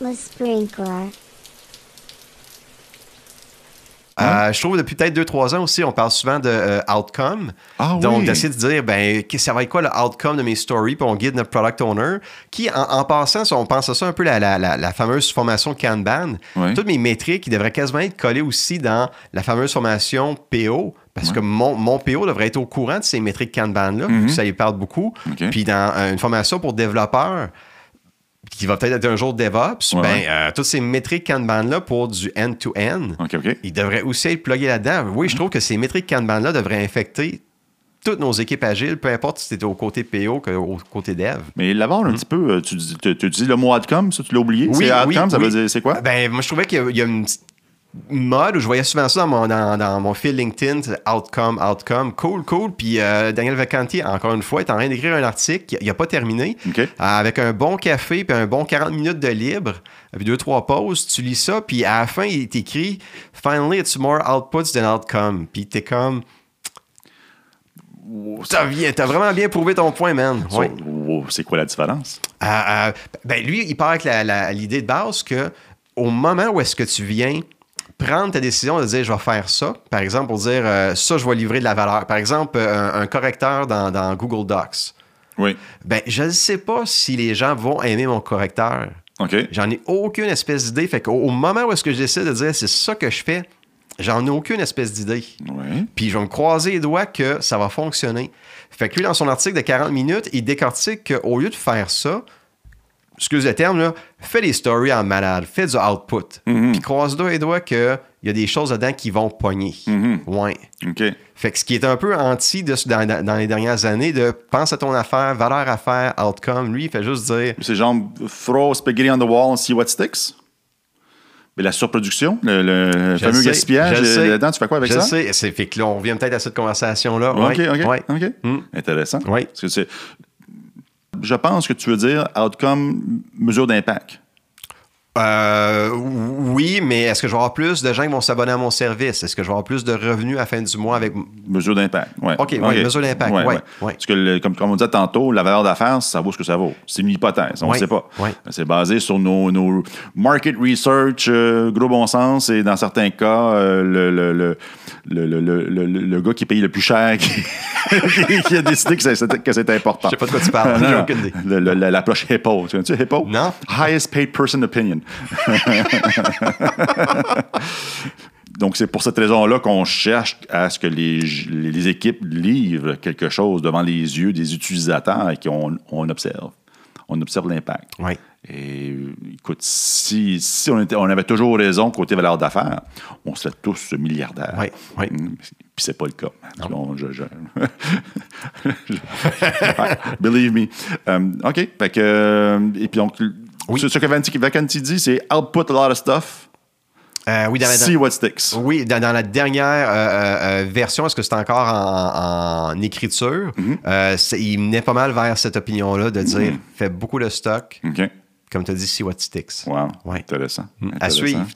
Le sprinkler. Euh, je trouve depuis peut-être 2-3 ans aussi, on parle souvent de euh, outcome. Ah Donc, oui. d'essayer de dire, ben, ça va être quoi le outcome de mes stories, puis on guide notre product owner. Qui, en, en passant, si on pense à ça un peu, la, la, la, la fameuse formation Kanban, toutes mes métriques, devraient quasiment être collées aussi dans la fameuse formation PO. Parce que mon, mon PO devrait être au courant de ces métriques Kanban-là, puis ça lui parle beaucoup. Puis dans euh, une formation pour développeurs, qui va peut-être être un jour DevOps, Ouais, ben, ouais. euh, toutes ces métriques Kanban-là pour du end-to-end, OK, OK. il devrait aussi être plugué là-dedans. Oui, je trouve que ces métriques Kanban-là devraient infecter toutes nos équipes agiles, peu importe si c'était au côté PO qu'au côté dev. Mais là-bas, un petit peu, euh, tu, dis- tu, tu dis le mot outcome, ça, tu l'as oublié? Oui, c'est oui, outcome, ça oui. veut dire, c'est quoi? Ben, moi, je trouvais qu'il y y a une petite mode où je voyais souvent ça dans mon, dans, dans mon fil LinkedIn, outcome, outcome, cool, cool. Puis euh, Daniel Vacanti, encore une fois, est en train d'écrire un article, il n'a pas terminé, euh, avec un bon café puis un bon 40 minutes de libre, puis deux, trois pauses, tu lis ça, puis à la fin, il t'écrit « Finally, it's more outputs than outcome ». Puis t'es comme... T'as t'as vraiment bien prouvé ton point, man. So, Ouais. wow, c'est quoi la différence? Euh, euh, ben lui, il part avec la- la- l'idée de base que au moment où est-ce que tu viens prendre ta décision de dire je vais faire ça, par exemple pour dire euh, ça, je vais livrer de la valeur. Par exemple, euh, un, un correcteur dans, dans Google Docs. Oui. Ben, je ne sais pas si les gens vont aimer mon correcteur. OK. J'en ai aucune espèce d'idée. Fait qu'au au moment où est-ce que je décide de dire c'est ça que je fais, j'en ai aucune espèce d'idée. Oui. Puis je vais me croiser les doigts que ça va fonctionner. Fait que lui, dans son article de 40 minutes, il décortique qu'au lieu de faire ça, excuse le terme, là, fais des stories en malade, fais du output. Puis croise-toi les doigts qu'il y a des choses dedans qui vont pogner. Ouais. OK. Fait que ce qui est un peu anti de, dans, les dernières années de pense à ton affaire, valeur à faire, outcome. Lui, il fait juste dire C'est genre throw spaghetti on the wall and see what sticks? Mais la surproduction, le, le Je fameux sais, gaspillage je sais. là-dedans, tu fais quoi avec je ça? sais. C'est fait que là, on revient peut-être à cette conversation-là. OK, Ouais, OK, ouais. OK. Mm. Intéressant. Oui. Parce que c'est... Je pense que tu veux dire outcome, mesure d'impact. Euh, oui, mais est-ce que je vais avoir plus de gens qui vont s'abonner à mon service? Est-ce que je vais avoir plus de revenus à la fin du mois avec. Mesure d'impact. Ouais. OK, ouais, mesure d'impact, ouais, ouais. Parce que, le- comme, comme on disait tantôt, la valeur d'affaires, ça vaut ce que ça vaut. C'est une hypothèse, on ne sait pas. ouais. C'est basé sur nos, nos market research, euh, gros bon sens, et dans certains cas, euh, le, gars qui paye le plus cher qui, a décidé que c'est important. Je sais pas de quoi tu parles, j'ai aucune idée. L'approche HIPPO. Tu connais-tu HIPPO? Non. Highest paid person opinion. Donc, c'est pour cette raison-là qu'on cherche à ce que les, équipes livrent quelque chose devant les yeux des utilisateurs et qu'on on observe. On observe l'impact. Oui. Et écoute, si, si on, était- on avait toujours raison côté valeur d'affaires, on serait tous milliardaires. Oui, oui. Mm, Puis c'est pas le cas. On- je- je- Believe me. Euh, OK. Fait que, euh, et puis donc, Oui. ce, ce que Vacanti, dit, c'est output a lot of stuff, Euh, oui, dans la, see what sticks. oui, dans, dans la dernière euh, euh, version, est-ce que c'est encore en, en écriture? Mm-hmm. Il menait pas mal vers cette opinion-là de dire fais beaucoup de stock, comme tu as dit, see what sticks. Wow. Ouais. Intéressant. À Intéressant. suivre.